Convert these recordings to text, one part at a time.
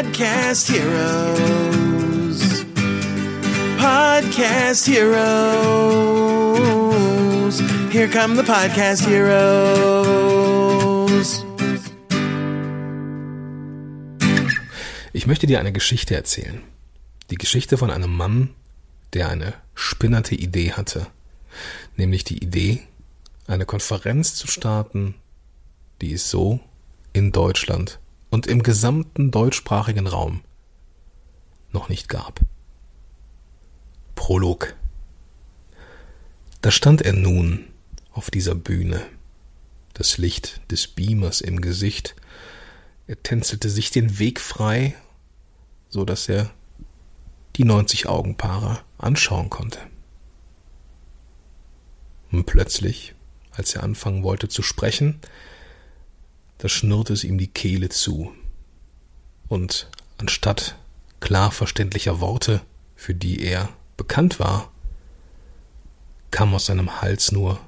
Podcast Heroes. Podcast Heroes. Here come the Podcast Heroes. Ich möchte dir eine Geschichte erzählen. Die Geschichte von einem Mann, der eine spinnerte Idee hatte. Nämlich die Idee, eine Konferenz zu starten, die es so in Deutschland und im gesamten deutschsprachigen Raum noch nicht gab. Prolog. Da stand er nun auf dieser Bühne, das Licht des Beamers im Gesicht, er tänzelte sich den Weg frei, so dass er die 90 Augenpaare anschauen konnte. Und plötzlich, als er anfangen wollte zu sprechen, da schnurrte es ihm die Kehle zu. Und anstatt klar verständlicher Worte, für die er bekannt war, kam aus seinem Hals nur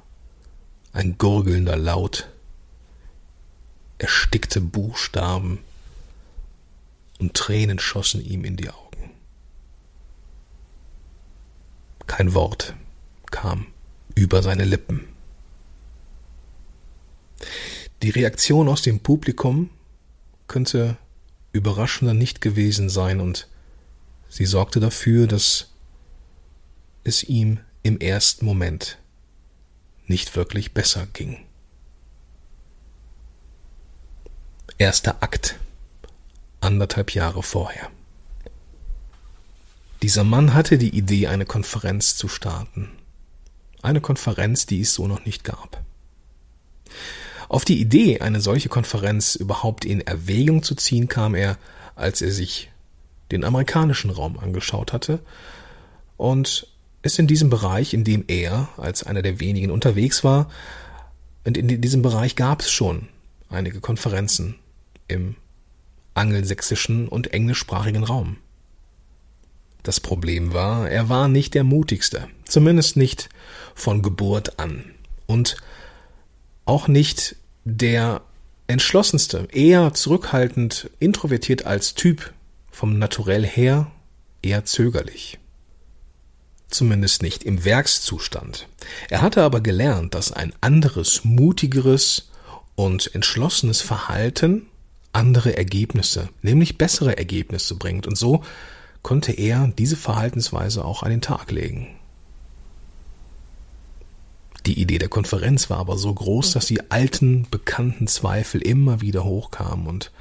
ein gurgelnder Laut, erstickte Buchstaben und Tränen schossen ihm in die Augen. Kein Wort kam über seine Lippen. Die Reaktion aus dem Publikum könnte überraschender nicht gewesen sein und sie sorgte dafür, dass es ihm im ersten Moment nicht wirklich besser ging. Erster Akt, anderthalb Jahre vorher. Dieser Mann hatte die Idee, eine Konferenz zu starten. Eine Konferenz, die es so noch nicht gab. Auf die Idee, eine solche Konferenz überhaupt in Erwägung zu ziehen, kam er, als er sich den amerikanischen Raum angeschaut hatte und es in diesem Bereich, in dem er als einer der wenigen unterwegs war, und in diesem Bereich gab es schon einige Konferenzen im angelsächsischen und englischsprachigen Raum. Das Problem war, er war nicht der mutigste, zumindest nicht von Geburt an und auch nicht der entschlossenste, eher zurückhaltend, introvertiert als Typ, vom Naturell her eher zögerlich. Zumindest nicht im Werkszustand. Er hatte aber gelernt, dass ein anderes, mutigeres und entschlossenes Verhalten andere Ergebnisse, nämlich bessere Ergebnisse bringt. Und so konnte er diese Verhaltensweise auch an den Tag legen. Die Idee der Konferenz war aber so groß, dass die alten, bekannten Zweifel immer wieder hochkamen und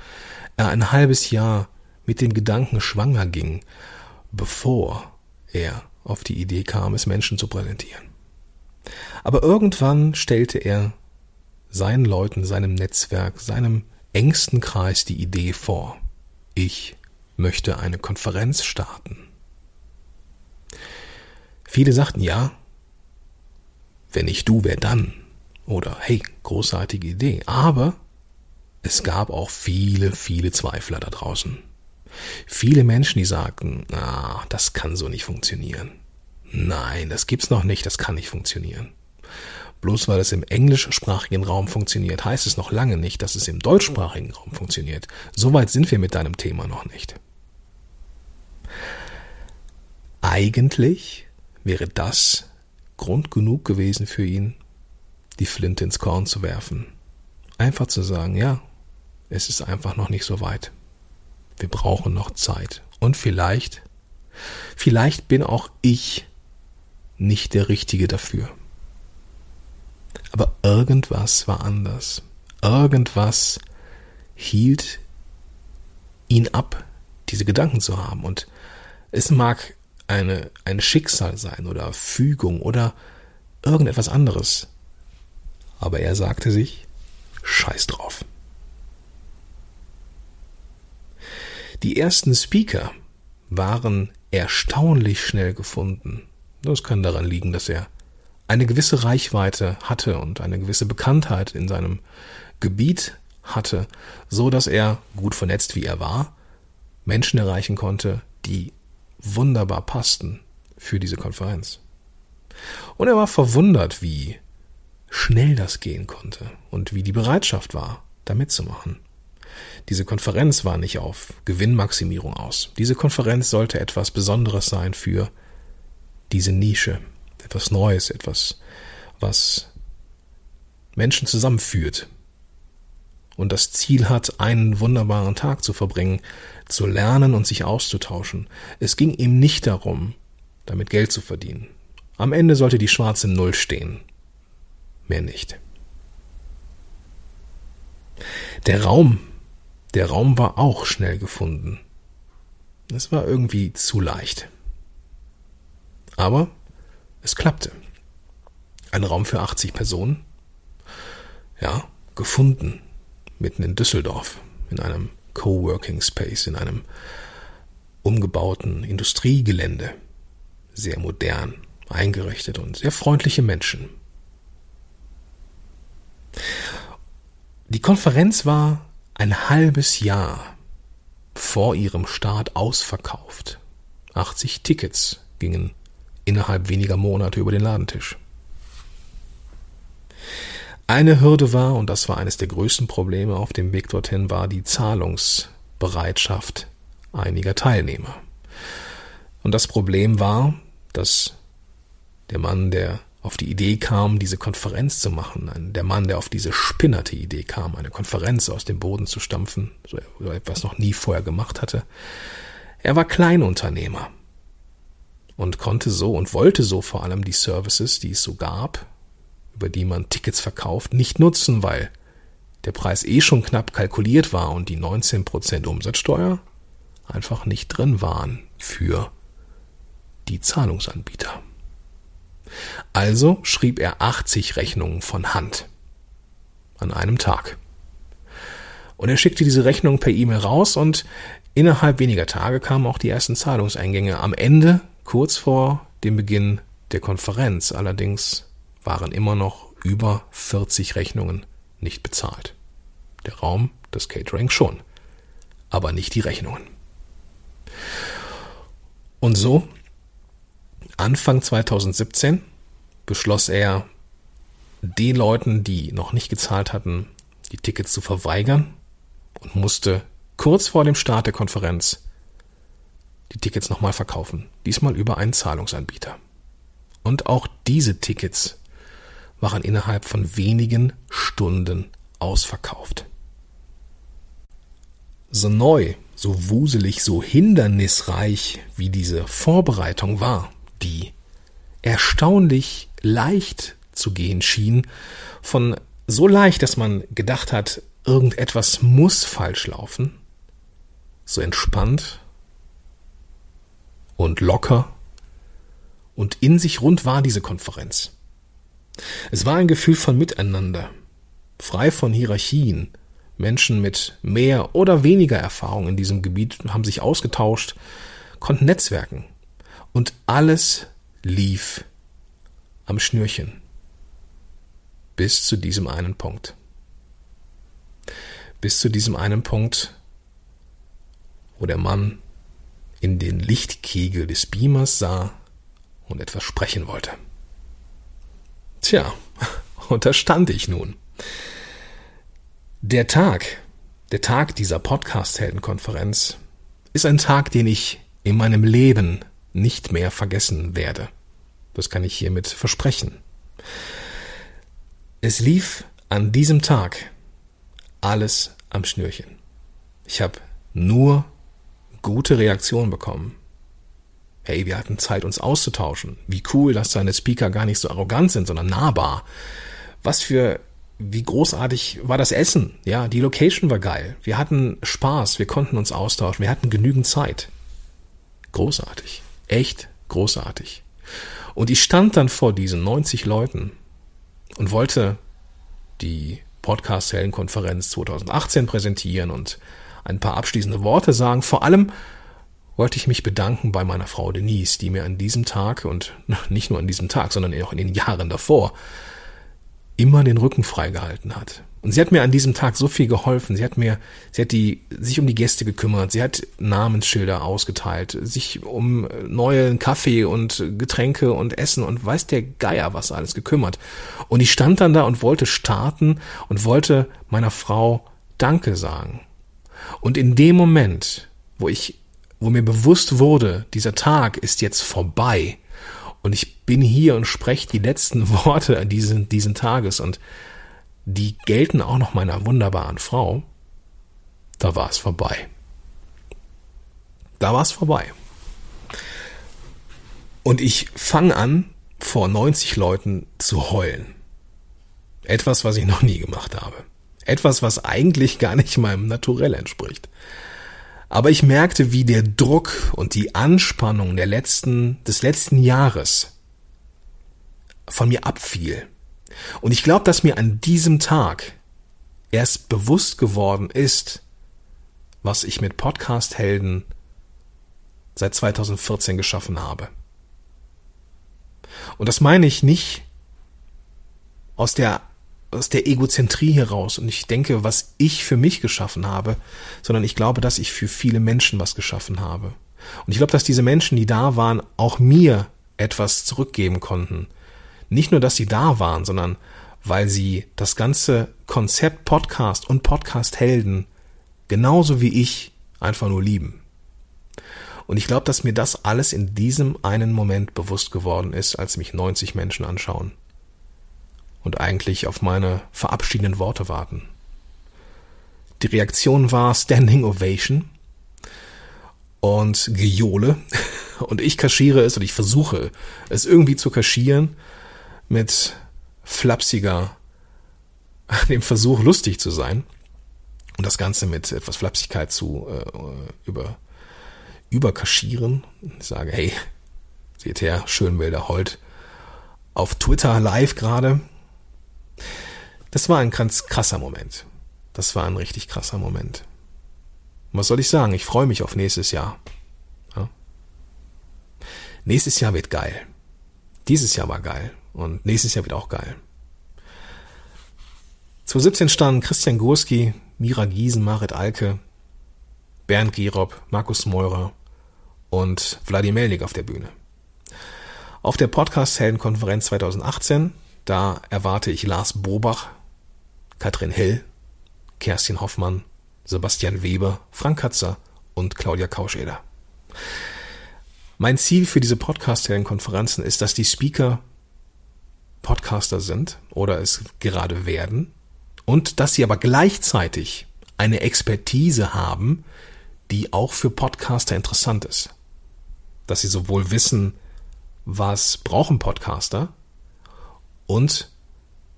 er ein halbes Jahr mit dem Gedanken schwanger ging, bevor er auf die Idee kam, es Menschen zu präsentieren. Aber irgendwann stellte er seinen Leuten, seinem Netzwerk, seinem engsten Kreis die Idee vor. Ich möchte eine Konferenz starten. Viele sagten ja, wenn nicht du, wer dann? Oder hey, großartige Idee. Aber es gab auch viele, viele Zweifler da draußen. Viele Menschen, die sagten, ah, das kann so nicht funktionieren. Nein, das gibt's noch nicht, das kann nicht funktionieren. Bloß weil es im englischsprachigen Raum funktioniert, heißt es noch lange nicht, dass es im deutschsprachigen Raum funktioniert. Soweit sind wir mit deinem Thema noch nicht. Eigentlich wäre das Grund genug gewesen für ihn, die Flinte ins Korn zu werfen. Einfach zu sagen, ja, es ist einfach noch nicht so weit. Wir brauchen noch Zeit. Und vielleicht, vielleicht bin auch ich nicht der Richtige dafür. Aber irgendwas war anders. Irgendwas hielt ihn ab, diese Gedanken zu haben. Und es mag eine, ein Schicksal sein oder Fügung oder irgendetwas anderes. Aber er sagte sich, scheiß drauf. Die ersten Speaker waren erstaunlich schnell gefunden. Das kann daran liegen, dass er eine gewisse Reichweite hatte und eine gewisse Bekanntheit in seinem Gebiet hatte, so dass er, gut vernetzt wie er war, Menschen erreichen konnte, die wunderbar passten für diese Konferenz. Und er war verwundert, wie schnell das gehen konnte und wie die Bereitschaft war, da mitzumachen. Diese Konferenz war nicht auf Gewinnmaximierung aus. Diese Konferenz sollte etwas Besonderes sein für diese Nische. Etwas Neues, etwas, was Menschen zusammenführt. Und das Ziel hat, einen wunderbaren Tag zu verbringen, zu lernen und sich auszutauschen. Es ging ihm nicht darum, damit Geld zu verdienen. Am Ende sollte die schwarze Null stehen. Mehr nicht. Der Raum, der Raum war auch schnell gefunden. Es war irgendwie zu leicht. Aber es klappte. Ein Raum für 80 Personen. Ja, gefunden. Mitten in Düsseldorf. In einem Coworking Space, in einem umgebauten Industriegelände. Sehr modern, eingerichtet und sehr freundliche Menschen. Die Konferenz war ein halbes Jahr vor ihrem Start ausverkauft. 80 Tickets gingen innerhalb weniger Monate über den Ladentisch. Eine Hürde war, und das war eines der größten Probleme auf dem Weg dorthin, war die Zahlungsbereitschaft einiger Teilnehmer. Und das Problem war, dass der Mann, der auf die Idee kam, diese Konferenz zu machen, der Mann, der auf diese spinnerte Idee kam, eine Konferenz aus dem Boden zu stampfen, so etwas noch nie vorher gemacht hatte, er war Kleinunternehmer und konnte so und wollte so vor allem die Services, die es so gab, über die man Tickets verkauft, nicht nutzen, weil der Preis eh schon knapp kalkuliert war und die 19% Umsatzsteuer einfach nicht drin waren für die Zahlungsanbieter. Also schrieb er 80 Rechnungen von Hand an einem Tag. Und er schickte diese Rechnungen per E-Mail raus und innerhalb weniger Tage kamen auch die ersten Zahlungseingänge. Am Ende, kurz vor dem Beginn der Konferenz, allerdings waren immer noch über 40 Rechnungen nicht bezahlt. Der Raum, das Catering schon, aber nicht die Rechnungen. Und so Anfang 2017 beschloss er, den Leuten, die noch nicht gezahlt hatten, die Tickets zu verweigern und musste kurz vor dem Start der Konferenz die Tickets nochmal verkaufen, diesmal über einen Zahlungsanbieter. Und auch diese Tickets waren innerhalb von wenigen Stunden ausverkauft. So neu, so wuselig, so hindernisreich wie diese Vorbereitung war, die erstaunlich leicht zu gehen schien, von so leicht, dass man gedacht hat, irgendetwas muss falsch laufen, so entspannt und locker und in sich rund war diese Konferenz. Es war ein Gefühl von Miteinander, frei von Hierarchien. Menschen mit mehr oder weniger Erfahrung in diesem Gebiet haben sich ausgetauscht, konnten netzwerken. Und alles lief am Schnürchen. Bis zu diesem einen Punkt. Bis zu diesem einen Punkt, wo der Mann in den Lichtkegel des Beamers sah und etwas sprechen wollte. Tja, und da stand ich nun. Der Tag, der Tag dieser Podcast-Heldenkonferenz ist ein Tag, den ich in meinem Leben nicht mehr vergessen werde. Das kann ich hiermit versprechen. Es lief an diesem Tag alles am Schnürchen. Ich habe nur gute Reaktionen bekommen hey, wir hatten Zeit, uns auszutauschen. Wie cool, dass deine Speaker gar nicht so arrogant sind, sondern nahbar. Was für, wie großartig war das Essen? Ja, die Location war geil. Wir hatten Spaß, wir konnten uns austauschen, wir hatten genügend Zeit. Großartig. Echt großartig. Und ich stand dann vor diesen 90 Leuten und wollte die Podcast-Heldenkonferenz 2018 präsentieren und ein paar abschließende Worte sagen. Vor allem wollte ich mich bedanken bei meiner Frau Denise, die mir an diesem Tag und nicht nur an diesem Tag, sondern auch in den Jahren davor immer den Rücken freigehalten hat. Und sie hat mir an diesem Tag so viel geholfen. Sie hat mir, sie hat die, sich um die Gäste gekümmert. Sie hat Namensschilder ausgeteilt, sich um neue Kaffee und Getränke und Essen und weiß der Geier was alles gekümmert. Und ich stand dann da und wollte starten und wollte meiner Frau Danke sagen. Und in dem Moment, wo ich, wo mir bewusst wurde, dieser Tag ist jetzt vorbei und ich bin hier und spreche die letzten Worte diesen, diesen Tages und die gelten auch noch meiner wunderbaren Frau, da war es vorbei. Da war es vorbei. Und ich fange an, vor 90 Leuten zu heulen. Etwas, was ich noch nie gemacht habe. Etwas, was eigentlich gar nicht meinem Naturell entspricht. Aber ich merkte, wie der Druck und die Anspannung der letzten, des letzten Jahres von mir abfiel. Und ich glaube, dass mir an diesem Tag erst bewusst geworden ist, was ich mit Podcast Helden seit 2014 geschaffen habe. Und das meine ich nicht aus der aus der Egozentrie heraus und ich denke, was ich für mich geschaffen habe, sondern ich glaube, dass ich für viele Menschen was geschaffen habe. Und ich glaube, dass diese Menschen, die da waren, auch mir etwas zurückgeben konnten. Nicht nur, dass sie da waren, sondern weil sie das ganze Konzept Podcast und Podcast Helden genauso wie ich einfach nur lieben. Und ich glaube, dass mir das alles in diesem einen Moment bewusst geworden ist, als mich 90 Menschen anschauen und eigentlich auf meine verabschiedenden Worte warten. Die Reaktion war Standing Ovation und Gejohle und ich kaschiere es und ich versuche es irgendwie zu kaschieren mit flapsiger, dem Versuch lustig zu sein und das Ganze mit etwas Flapsigkeit zu äh, über überkaschieren. Ich sage, hey, seht her, Schönwälder Holt auf Twitter live gerade das war ein ganz krasser Moment. Das war ein richtig krasser Moment. Was soll ich sagen? Ich freue mich auf nächstes Jahr. Ja? Nächstes Jahr wird geil. Dieses Jahr war geil. Und nächstes Jahr wird auch geil. 2017 standen Christian Gurski, Mira Giesen, Marit Alke, Bernd Gerob, Markus Meurer und Wladimir Melnik auf der Bühne. Auf der Podcast-Heldenkonferenz 2018 da erwarte ich Lars Bobach, Katrin Hell, Kerstin Hoffmann, Sebastian Weber, Frank Katzer und Claudia Kauscheder. Mein Ziel für diese Podcast-Konferenzen ist, dass die Speaker Podcaster sind oder es gerade werden und dass sie aber gleichzeitig eine Expertise haben, die auch für Podcaster interessant ist. Dass sie sowohl wissen, was brauchen Podcaster, und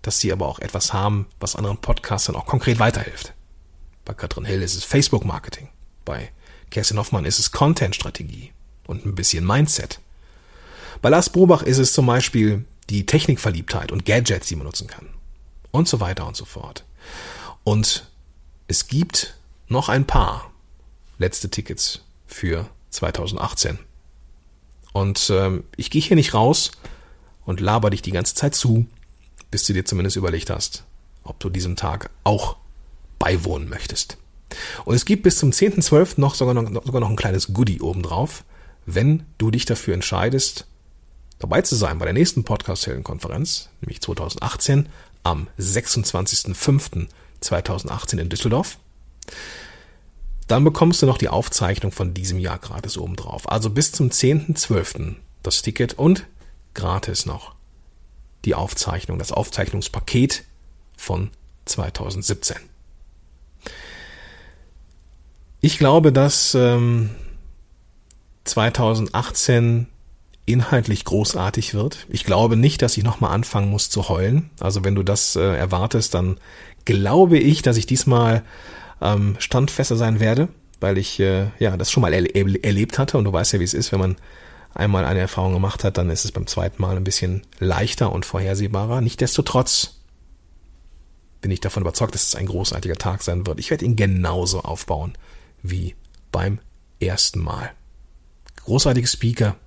dass sie aber auch etwas haben, was anderen Podcastern auch konkret weiterhilft. Bei Katrin Hill ist es Facebook-Marketing. Bei Kerstin Hoffmann ist es Content-Strategie und ein bisschen Mindset. Bei Lars Brobach ist es zum Beispiel die Technikverliebtheit und Gadgets, die man nutzen kann. Und so weiter und so fort. Und es gibt noch ein paar letzte Tickets für 2018. Und ähm, ich gehe hier nicht raus und laber dich die ganze Zeit zu, bis du dir zumindest überlegt hast, ob du diesem Tag auch beiwohnen möchtest. Und es gibt bis zum 10.12. noch sogar, noch sogar noch ein kleines Goodie obendrauf, wenn du dich dafür entscheidest, dabei zu sein bei der nächsten Podcast-Heldenkonferenz, nämlich 2018 am 26.05.2018 in Düsseldorf. Dann bekommst du noch die Aufzeichnung von diesem Jahr gratis obendrauf. Also bis zum 10.12. das Ticket und gratis noch die Aufzeichnung, das Aufzeichnungspaket von 2017. Ich glaube, dass ähm, 2018 inhaltlich großartig wird. Ich glaube nicht, dass ich nochmal anfangen muss zu heulen. Also wenn du das äh, erwartest, dann glaube ich, dass ich diesmal ähm, standfester sein werde, weil ich äh, ja das schon mal er erlebt hatte und du weißt ja, wie es ist, wenn man einmal eine Erfahrung gemacht hat, dann ist es beim zweiten Mal ein bisschen leichter und vorhersehbarer. Nichtsdestotrotz bin ich davon überzeugt, dass es ein großartiger Tag sein wird. Ich werde ihn genauso aufbauen wie beim ersten Mal. Großartige Speaker,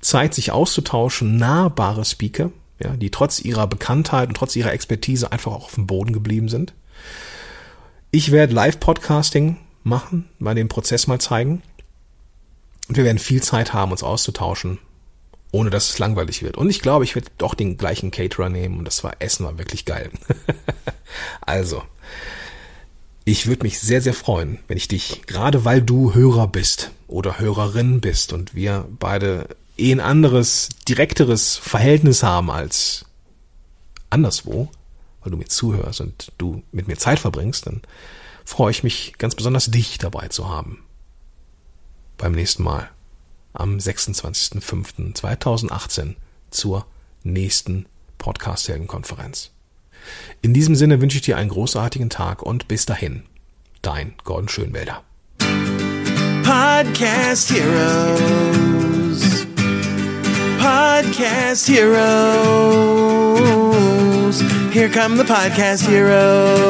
Zeit sich auszutauschen, nahbare Speaker, ja, die trotz ihrer Bekanntheit und trotz ihrer Expertise einfach auch auf dem Boden geblieben sind. Ich werde Live-Podcasting machen, mal den Prozess mal zeigen. Und wir werden viel Zeit haben, uns auszutauschen, ohne dass es langweilig wird. Und ich glaube, ich werde doch den gleichen Caterer nehmen und das war Essen war wirklich geil. also, Ich würde mich sehr, sehr freuen, wenn ich dich, gerade weil du Hörer bist oder Hörerin bist und wir beide eh ein anderes, direkteres Verhältnis haben als anderswo, weil du mir zuhörst und du mit mir Zeit verbringst, dann freue ich mich ganz besonders, dich dabei zu haben. Beim nächsten Mal am 26.05.2018 zur nächsten Podcast-Heldenkonferenz. In diesem Sinne wünsche ich dir einen großartigen Tag und bis dahin, dein Gordon Schönwälder. Podcast Heroes. Podcast Heroes. Here come the Podcast Heroes.